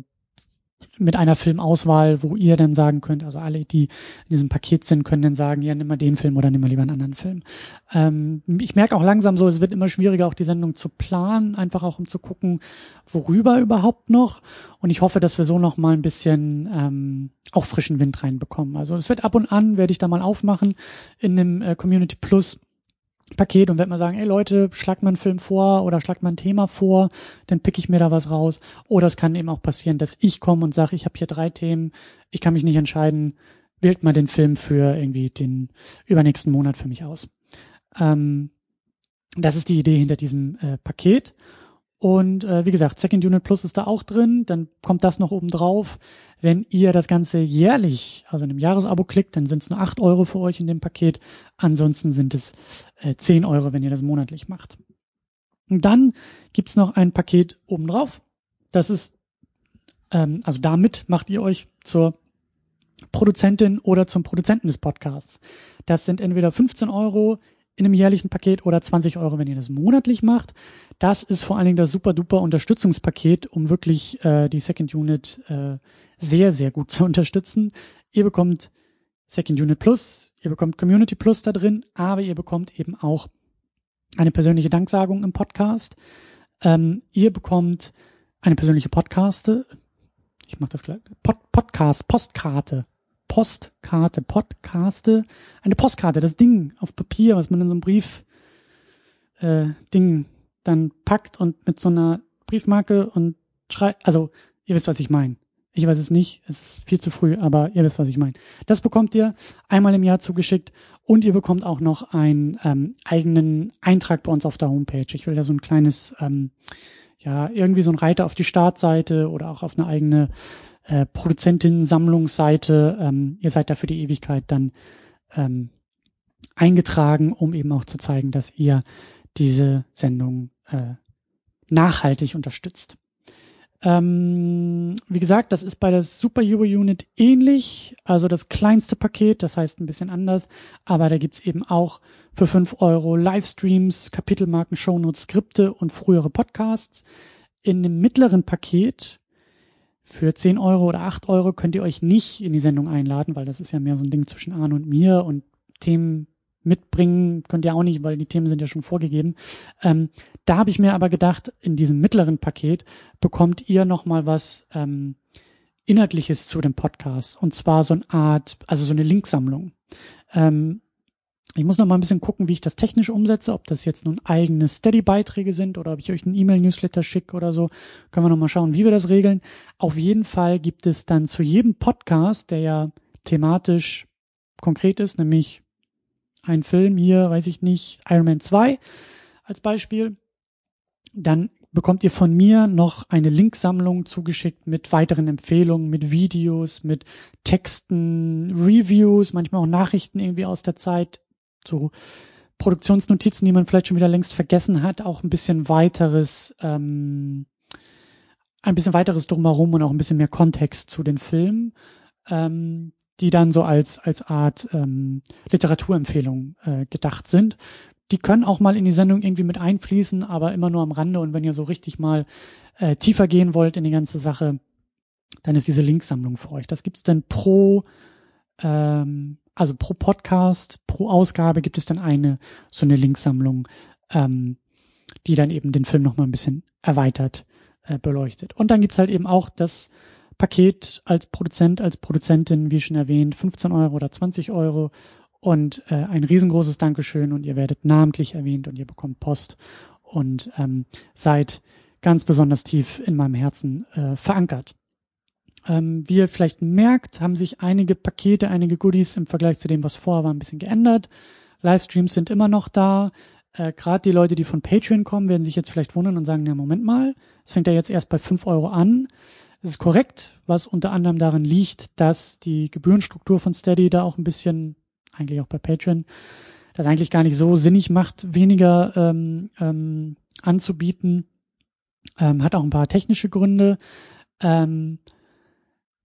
mit einer Filmauswahl, wo ihr dann sagen könnt, also alle, die in diesem Paket sind, können dann sagen, ja, nimm mal den Film oder nimm mal lieber einen anderen Film. Ähm, ich merke auch langsam so, es wird immer schwieriger, auch die Sendung zu planen, einfach auch um zu gucken, worüber überhaupt noch. Und ich hoffe, dass wir so noch mal ein bisschen ähm, auch frischen Wind reinbekommen. Also es wird ab und an, werde ich da mal aufmachen in dem äh, Community Plus Paket und werde mal sagen, ey Leute, schlagt mal einen Film vor oder schlagt mal ein Thema vor, dann pick ich mir da was raus. Oder es kann eben auch passieren, dass ich komme und sage, ich habe hier drei Themen, ich kann mich nicht entscheiden, wählt mal den Film für irgendwie den übernächsten Monat für mich aus. Ähm, das ist die Idee hinter diesem äh, Paket. Und äh, wie gesagt, Second Unit Plus ist da auch drin, dann kommt das noch oben drauf. Wenn ihr das Ganze jährlich, also in einem Jahresabo klickt, dann sind es nur acht Euro für euch in dem Paket. Ansonsten sind es äh, 10 Euro, wenn ihr das monatlich macht. Und dann gibt's noch ein Paket oben drauf. Das ist, ähm, also damit macht ihr euch zur Produzentin oder zum Produzenten des Podcasts. Das sind entweder 15 Euro in einem jährlichen Paket oder 20 Euro, wenn ihr das monatlich macht. Das ist vor allen Dingen das super duper Unterstützungspaket, um wirklich äh, die Second Unit äh, sehr, sehr gut zu unterstützen. Ihr bekommt Second Unit Plus, ihr bekommt Community Plus da drin, aber ihr bekommt eben auch eine persönliche Danksagung im Podcast. Ähm, ihr bekommt eine persönliche Podcaste. Ich mache das gleich. Pod, Podcast, Postkarte. Postkarte, Podcaste, eine Postkarte, das Ding auf Papier, was man in so einem Brief äh, Ding dann packt und mit so einer Briefmarke und schreibt, also ihr wisst, was ich meine. Ich weiß es nicht, es ist viel zu früh, aber ihr wisst, was ich meine. Das bekommt ihr einmal im Jahr zugeschickt und ihr bekommt auch noch einen ähm, eigenen Eintrag bei uns auf der Homepage. Ich will da so ein kleines, ähm, ja, irgendwie so ein Reiter auf die Startseite oder auch auf eine eigene äh, Produzentinnen-Sammlungsseite. Ähm, ihr seid da für die Ewigkeit dann ähm, eingetragen, um eben auch zu zeigen, dass ihr diese Sendung äh, nachhaltig unterstützt. Ähm, wie gesagt, das ist bei der Super Euro Unit ähnlich, also das kleinste Paket, das heißt ein bisschen anders, aber da gibt's eben auch für fünf Euro Livestreams, Kapitelmarken, Shownotes, Skripte und frühere Podcasts. In dem mittleren Paket für zehn Euro oder acht Euro könnt ihr euch nicht in die Sendung einladen, weil das ist ja mehr so ein Ding zwischen Arne und mir und Themen mitbringen könnt ihr auch nicht, weil die Themen sind ja schon vorgegeben. Ähm, da habe ich mir aber gedacht, in diesem mittleren Paket bekommt ihr noch mal was ähm, Inhaltliches zu dem Podcast. Und zwar so eine Art, also so eine Linksammlung. Ähm, ich muss noch mal ein bisschen gucken, wie ich das technisch umsetze, ob das jetzt nun eigene Steady-Beiträge sind oder ob ich euch einen E-Mail-Newsletter schicke oder so. Können wir noch mal schauen, wie wir das regeln. Auf jeden Fall gibt es dann zu jedem Podcast, der ja thematisch konkret ist, nämlich ein Film hier, weiß ich nicht, Iron Man 2 als Beispiel, dann bekommt ihr von mir noch eine Linksammlung zugeschickt mit weiteren Empfehlungen, mit Videos, mit Texten, Reviews, manchmal auch Nachrichten irgendwie aus der Zeit, so Produktionsnotizen, die man vielleicht schon wieder längst vergessen hat, auch ein bisschen weiteres, ähm, ein bisschen weiteres drumherum und auch ein bisschen mehr Kontext zu den Filmen. Ähm, die dann so als, als Art ähm, Literaturempfehlung äh, gedacht sind. Die können auch mal in die Sendung irgendwie mit einfließen, aber immer nur am Rande. Und wenn ihr so richtig mal äh, tiefer gehen wollt in die ganze Sache, dann ist diese Linksammlung für euch. Das gibt's dann pro, ähm, also pro Podcast, pro Ausgabe gibt es dann eine so eine Linksammlung, ähm, die dann eben den Film nochmal ein bisschen erweitert äh, beleuchtet. Und dann gibt's halt eben auch das Paket als Produzent, als Produzentin, wie schon erwähnt, 15 Euro oder 20 Euro und äh, ein riesengroßes Dankeschön und ihr werdet namentlich erwähnt und ihr bekommt Post und ähm, seid ganz besonders tief in meinem Herzen äh, verankert. Ähm, wie ihr vielleicht merkt, haben sich einige Pakete, einige Goodies im Vergleich zu dem, was vorher war, ein bisschen geändert. Livestreams sind immer noch da. Äh, Gerade die Leute, die von Patreon kommen, werden sich jetzt vielleicht wundern und sagen, ja, Moment mal, es fängt ja jetzt erst bei 5 Euro an. Das ist korrekt, was unter anderem daran liegt, dass die Gebührenstruktur von Steady da auch ein bisschen, eigentlich auch bei Patreon, das eigentlich gar nicht so sinnig macht, weniger ähm, ähm, anzubieten. Ähm, hat auch ein paar technische Gründe. Ähm,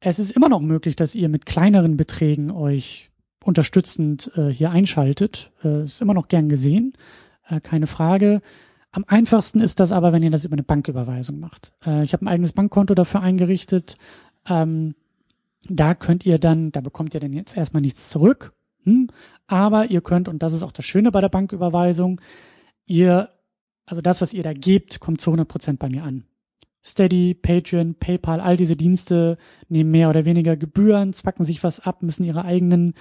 es ist immer noch möglich, dass ihr mit kleineren Beträgen euch unterstützend äh, hier einschaltet. Äh, ist immer noch gern gesehen, äh, keine Frage. Am einfachsten ist das aber, wenn ihr das über eine Banküberweisung macht. Äh, ich habe ein eigenes Bankkonto dafür eingerichtet. Ähm, da könnt ihr dann, da bekommt ihr dann jetzt erstmal nichts zurück. Hm? Aber ihr könnt, und das ist auch das Schöne bei der Banküberweisung, ihr, also das, was ihr da gebt, kommt zu 100 Prozent bei mir an. Steady, Patreon, PayPal, all diese Dienste nehmen mehr oder weniger Gebühren, zwacken sich was ab, müssen ihre eigenen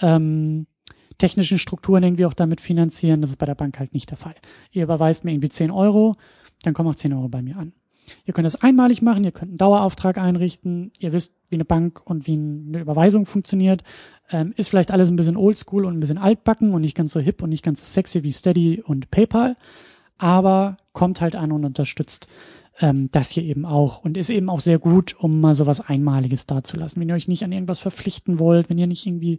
ähm, technischen Strukturen irgendwie auch damit finanzieren. Das ist bei der Bank halt nicht der Fall. Ihr überweist mir irgendwie 10 Euro, dann kommen auch 10 Euro bei mir an. Ihr könnt das einmalig machen, ihr könnt einen Dauerauftrag einrichten, ihr wisst, wie eine Bank und wie eine Überweisung funktioniert. Ähm, ist vielleicht alles ein bisschen oldschool und ein bisschen altbacken und nicht ganz so hip und nicht ganz so sexy wie Steady und PayPal, aber kommt halt an und unterstützt ähm, das hier eben auch und ist eben auch sehr gut, um mal sowas Einmaliges dazulassen. Wenn ihr euch nicht an irgendwas verpflichten wollt, wenn ihr nicht irgendwie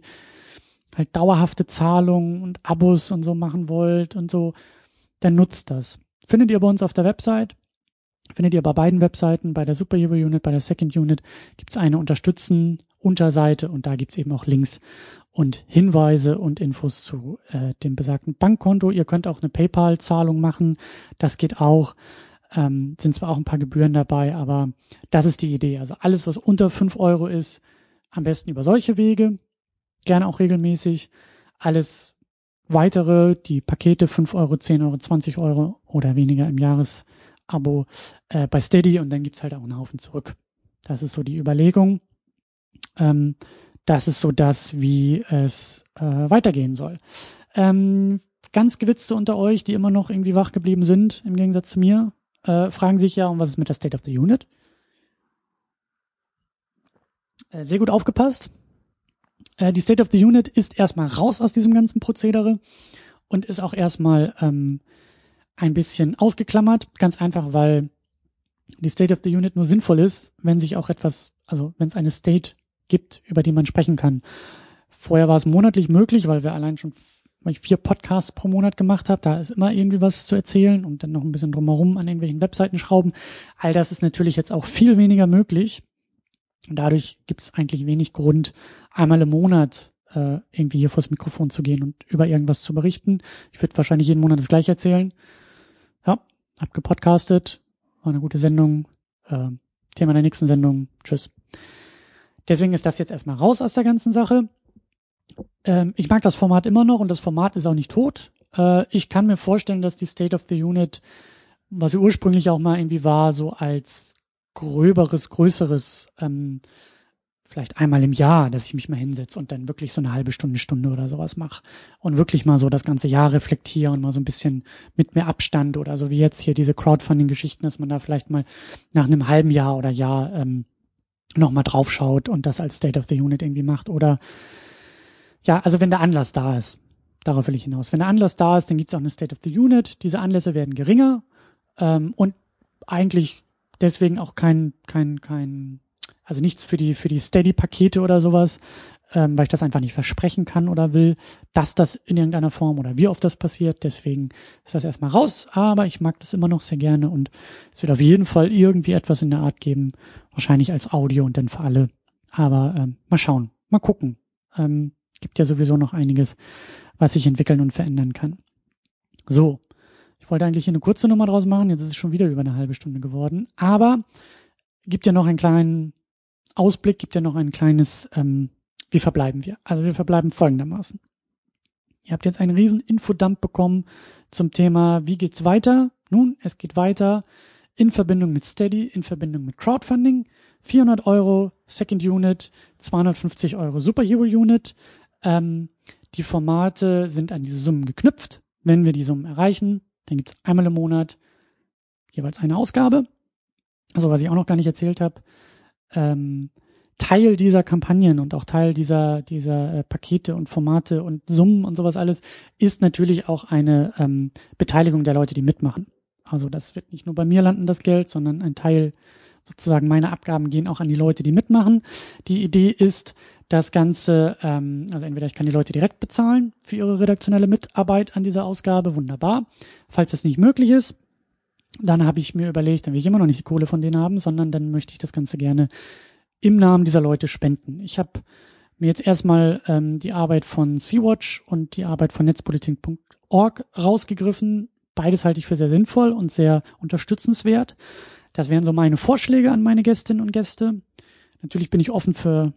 halt dauerhafte Zahlungen und Abos und so machen wollt und so, dann nutzt das. Findet ihr bei uns auf der Website, findet ihr bei beiden Webseiten, bei der Superhero Unit, bei der Second Unit, gibt's eine Unterstützen Unterseite und da gibt's eben auch Links und Hinweise und Infos zu äh, dem besagten Bankkonto. Ihr könnt auch eine PayPal-Zahlung machen, das geht auch. Ähm, sind zwar auch ein paar Gebühren dabei, aber das ist die Idee. Also alles, was unter fünf Euro ist, am besten über solche Wege gerne auch regelmäßig. Alles weitere, die Pakete 5 Euro, 10 Euro, 20 Euro oder weniger im Jahresabo äh, bei Steady und dann gibt's halt auch einen Haufen zurück. Das ist so die Überlegung. Ähm, das ist so das, wie es äh, weitergehen soll. Ähm, ganz Gewitzte unter euch, die immer noch irgendwie wach geblieben sind, im Gegensatz zu mir, äh, fragen sich ja, um was ist mit der State of the Unit? Äh, sehr gut aufgepasst. Äh, die State of the Unit ist erstmal raus aus diesem ganzen Prozedere und ist auch erstmal ähm, ein bisschen ausgeklammert. Ganz einfach, weil die State of the Unit nur sinnvoll ist, wenn sich auch etwas, also wenn es eine State gibt, über die man sprechen kann. Vorher war es monatlich möglich, weil wir allein schon weil ich vier Podcasts pro Monat gemacht habe. Da ist immer irgendwie was zu erzählen und dann noch ein bisschen drumherum an irgendwelchen Webseiten schrauben. All das ist natürlich jetzt auch viel weniger möglich. Und dadurch gibt es eigentlich wenig Grund, einmal im Monat äh, irgendwie hier vors Mikrofon zu gehen und über irgendwas zu berichten. Ich würde wahrscheinlich jeden Monat das gleiche erzählen. Ja, hab gepodcastet, war eine gute Sendung. Äh, Thema der nächsten Sendung. Tschüss. Deswegen ist das jetzt erstmal raus aus der ganzen Sache. Ähm, ich mag das Format immer noch und das Format ist auch nicht tot. Äh, ich kann mir vorstellen, dass die State of the Unit, was sie ursprünglich auch mal irgendwie war, so als gröberes, größeres, ähm, vielleicht einmal im Jahr, dass ich mich mal hinsetze und dann wirklich so eine halbe Stunde, Stunde oder sowas mache und wirklich mal so das ganze Jahr reflektiere und mal so ein bisschen mit mehr Abstand oder so wie jetzt hier diese Crowdfunding-Geschichten, dass man da vielleicht mal nach einem halben Jahr oder Jahr ähm, nochmal draufschaut und das als State of the Unit irgendwie macht oder ja, also wenn der Anlass da ist, darauf will ich hinaus. Wenn der Anlass da ist, dann gibt es auch eine State of the Unit. Diese Anlässe werden geringer ähm, und eigentlich deswegen auch kein, kein, kein, also nichts für die, für die Steady-Pakete oder sowas, ähm, weil ich das einfach nicht versprechen kann oder will, dass das in irgendeiner Form oder wie oft das passiert. Deswegen ist das erstmal raus, aber ich mag das immer noch sehr gerne und es wird auf jeden Fall irgendwie etwas in der Art geben, wahrscheinlich als Audio und dann für alle. Aber ähm, mal schauen, mal gucken. Ähm, gibt ja sowieso noch einiges, was sich entwickeln und verändern kann. So, ich wollte eigentlich hier eine kurze Nummer draus machen, jetzt ist es schon wieder über eine halbe Stunde geworden, aber gibt ja noch einen kleinen Ausblick, gibt ja noch ein kleines, ähm, wie verbleiben wir? Also wir verbleiben folgendermaßen. Ihr habt jetzt einen riesen Infodump bekommen zum Thema, wie geht's weiter? Nun, es geht weiter in Verbindung mit Steady, in Verbindung mit Crowdfunding. 400 Euro Second Unit, 250 Euro Superhero Unit, ähm, die Formate sind an diese Summen geknüpft. Wenn wir die Summen erreichen, dann gibt es einmal im Monat jeweils eine Ausgabe. Also was ich auch noch gar nicht erzählt habe. Ähm, Teil dieser Kampagnen und auch Teil dieser, dieser äh, Pakete und Formate und Summen und sowas alles ist natürlich auch eine ähm, Beteiligung der Leute, die mitmachen. Also das wird nicht nur bei mir landen, das Geld, sondern ein Teil sozusagen meiner Abgaben gehen auch an die Leute, die mitmachen. Die Idee ist, das Ganze, ähm, also entweder ich kann die Leute direkt bezahlen für ihre redaktionelle Mitarbeit an dieser Ausgabe, wunderbar. Falls das nicht möglich ist, dann habe ich mir überlegt, dann will ich immer noch nicht die Kohle von denen haben, sondern dann möchte ich das Ganze gerne im Namen dieser Leute spenden. Ich habe mir jetzt erstmal ähm, die Arbeit von Sea-Watch und die Arbeit von netzpolitik.org rausgegriffen. Beides halte ich für sehr sinnvoll und sehr unterstützenswert. Das wären so meine Vorschläge an meine Gästinnen und Gäste. Natürlich bin ich offen für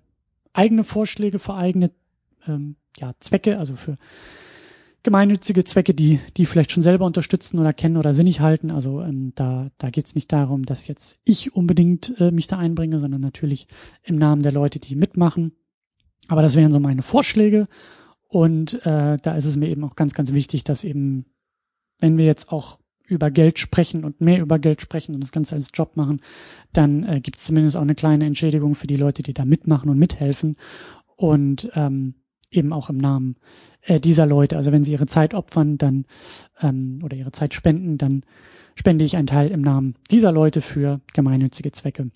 eigene Vorschläge für eigene ähm, ja, Zwecke, also für gemeinnützige Zwecke, die die vielleicht schon selber unterstützen oder kennen oder sinnig halten. Also ähm, da da geht es nicht darum, dass jetzt ich unbedingt äh, mich da einbringe, sondern natürlich im Namen der Leute, die mitmachen. Aber das wären so meine Vorschläge. Und äh, da ist es mir eben auch ganz, ganz wichtig, dass eben, wenn wir jetzt auch über Geld sprechen und mehr über Geld sprechen und das Ganze als Job machen, dann äh, gibt es zumindest auch eine kleine Entschädigung für die Leute, die da mitmachen und mithelfen. Und ähm, eben auch im Namen äh, dieser Leute. Also wenn sie ihre Zeit opfern, dann ähm, oder ihre Zeit spenden, dann spende ich einen Teil im Namen dieser Leute für gemeinnützige Zwecke.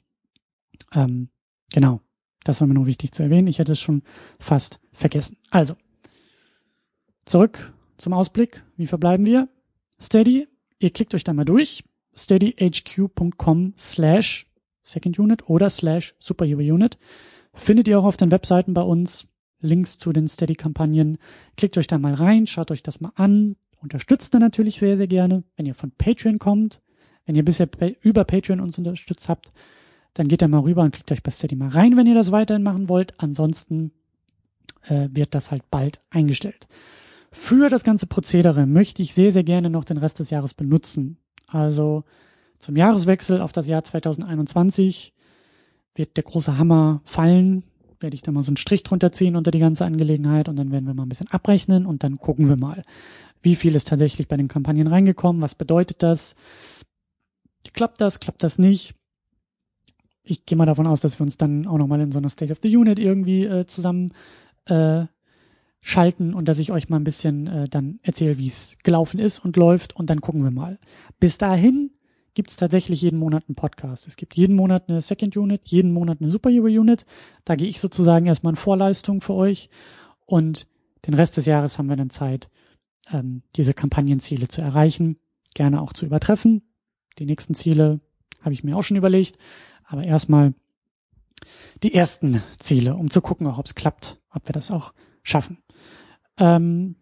Ähm, genau, das war mir nur wichtig zu erwähnen. Ich hätte es schon fast vergessen. Also, zurück zum Ausblick. Wie verbleiben wir? Steady Ihr klickt euch da mal durch, steadyhq.com slash Second Unit oder slash Superhero Unit. Findet ihr auch auf den Webseiten bei uns Links zu den Steady-Kampagnen. Klickt euch da mal rein, schaut euch das mal an. Unterstützt dann natürlich sehr, sehr gerne. Wenn ihr von Patreon kommt, wenn ihr bisher über Patreon uns unterstützt habt, dann geht da mal rüber und klickt euch bei Steady mal rein, wenn ihr das weiterhin machen wollt. Ansonsten äh, wird das halt bald eingestellt. Für das ganze Prozedere möchte ich sehr, sehr gerne noch den Rest des Jahres benutzen. Also zum Jahreswechsel auf das Jahr 2021 wird der große Hammer fallen. Werde ich da mal so einen Strich drunter ziehen unter die ganze Angelegenheit und dann werden wir mal ein bisschen abrechnen und dann gucken wir mal, wie viel ist tatsächlich bei den Kampagnen reingekommen, was bedeutet das, klappt das, klappt das nicht. Ich gehe mal davon aus, dass wir uns dann auch nochmal in so einer State of the Unit irgendwie äh, zusammen äh, schalten und dass ich euch mal ein bisschen äh, dann erzähle, wie es gelaufen ist und läuft und dann gucken wir mal. Bis dahin gibt es tatsächlich jeden Monat einen Podcast. Es gibt jeden Monat eine Second Unit, jeden Monat eine Superhero Unit. Da gehe ich sozusagen erstmal in Vorleistung für euch und den Rest des Jahres haben wir dann Zeit ähm, diese Kampagnenziele zu erreichen, gerne auch zu übertreffen. Die nächsten Ziele habe ich mir auch schon überlegt, aber erstmal die ersten Ziele, um zu gucken, ob es klappt, ob wir das auch schaffen. Ähm,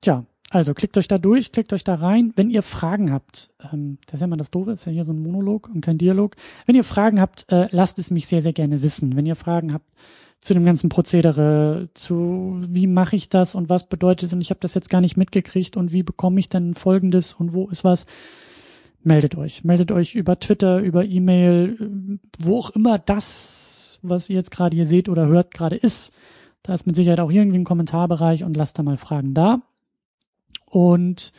tja, also klickt euch da durch, klickt euch da rein. Wenn ihr Fragen habt, ähm, das ist ja immer das Doofe, ist ja hier so ein Monolog und kein Dialog. Wenn ihr Fragen habt, äh, lasst es mich sehr, sehr gerne wissen. Wenn ihr Fragen habt zu dem ganzen Prozedere, zu wie mache ich das und was bedeutet es und ich habe das jetzt gar nicht mitgekriegt und wie bekomme ich denn Folgendes und wo ist was, meldet euch. Meldet euch über Twitter, über E-Mail, wo auch immer das, was ihr jetzt gerade hier seht oder hört, gerade ist. Da ist mit Sicherheit auch irgendwie ein Kommentarbereich und lasst da mal Fragen da. Und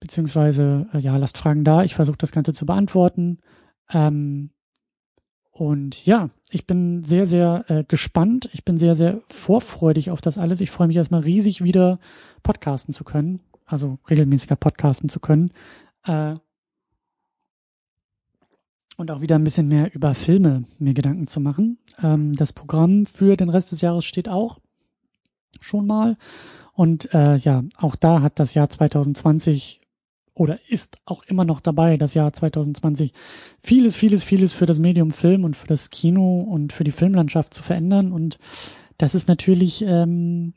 beziehungsweise, äh, ja, lasst Fragen da. Ich versuche das Ganze zu beantworten. Ähm, und ja, ich bin sehr, sehr äh, gespannt. Ich bin sehr, sehr vorfreudig auf das alles. Ich freue mich erstmal riesig wieder podcasten zu können. Also regelmäßiger podcasten zu können. Äh, und auch wieder ein bisschen mehr über Filme mir Gedanken zu machen. Ähm, das Programm für den Rest des Jahres steht auch schon mal. Und äh, ja, auch da hat das Jahr 2020 oder ist auch immer noch dabei, das Jahr 2020, vieles, vieles, vieles für das Medium Film und für das Kino und für die Filmlandschaft zu verändern. Und das ist natürlich ähm,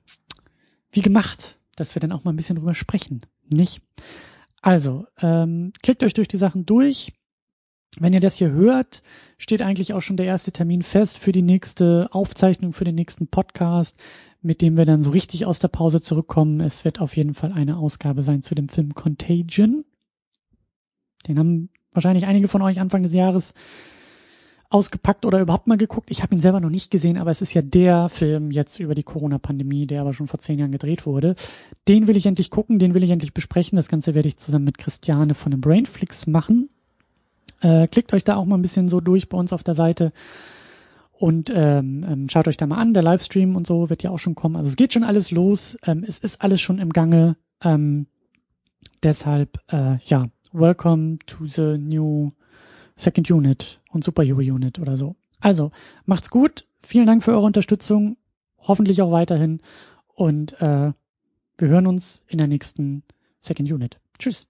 wie gemacht, dass wir dann auch mal ein bisschen drüber sprechen, nicht? Also, ähm, klickt euch durch die Sachen durch. Wenn ihr das hier hört, steht eigentlich auch schon der erste Termin fest für die nächste Aufzeichnung, für den nächsten Podcast mit dem wir dann so richtig aus der Pause zurückkommen. Es wird auf jeden Fall eine Ausgabe sein zu dem Film Contagion. Den haben wahrscheinlich einige von euch Anfang des Jahres ausgepackt oder überhaupt mal geguckt. Ich habe ihn selber noch nicht gesehen, aber es ist ja der Film jetzt über die Corona-Pandemie, der aber schon vor zehn Jahren gedreht wurde. Den will ich endlich gucken, den will ich endlich besprechen. Das Ganze werde ich zusammen mit Christiane von dem Brainflix machen. Äh, klickt euch da auch mal ein bisschen so durch bei uns auf der Seite. Und ähm, ähm, schaut euch da mal an, der Livestream und so wird ja auch schon kommen. Also es geht schon alles los, ähm, es ist alles schon im Gange. Ähm, deshalb, äh, ja, welcome to the new Second Unit und Superhero Unit oder so. Also, macht's gut, vielen Dank für eure Unterstützung, hoffentlich auch weiterhin und äh, wir hören uns in der nächsten Second Unit. Tschüss.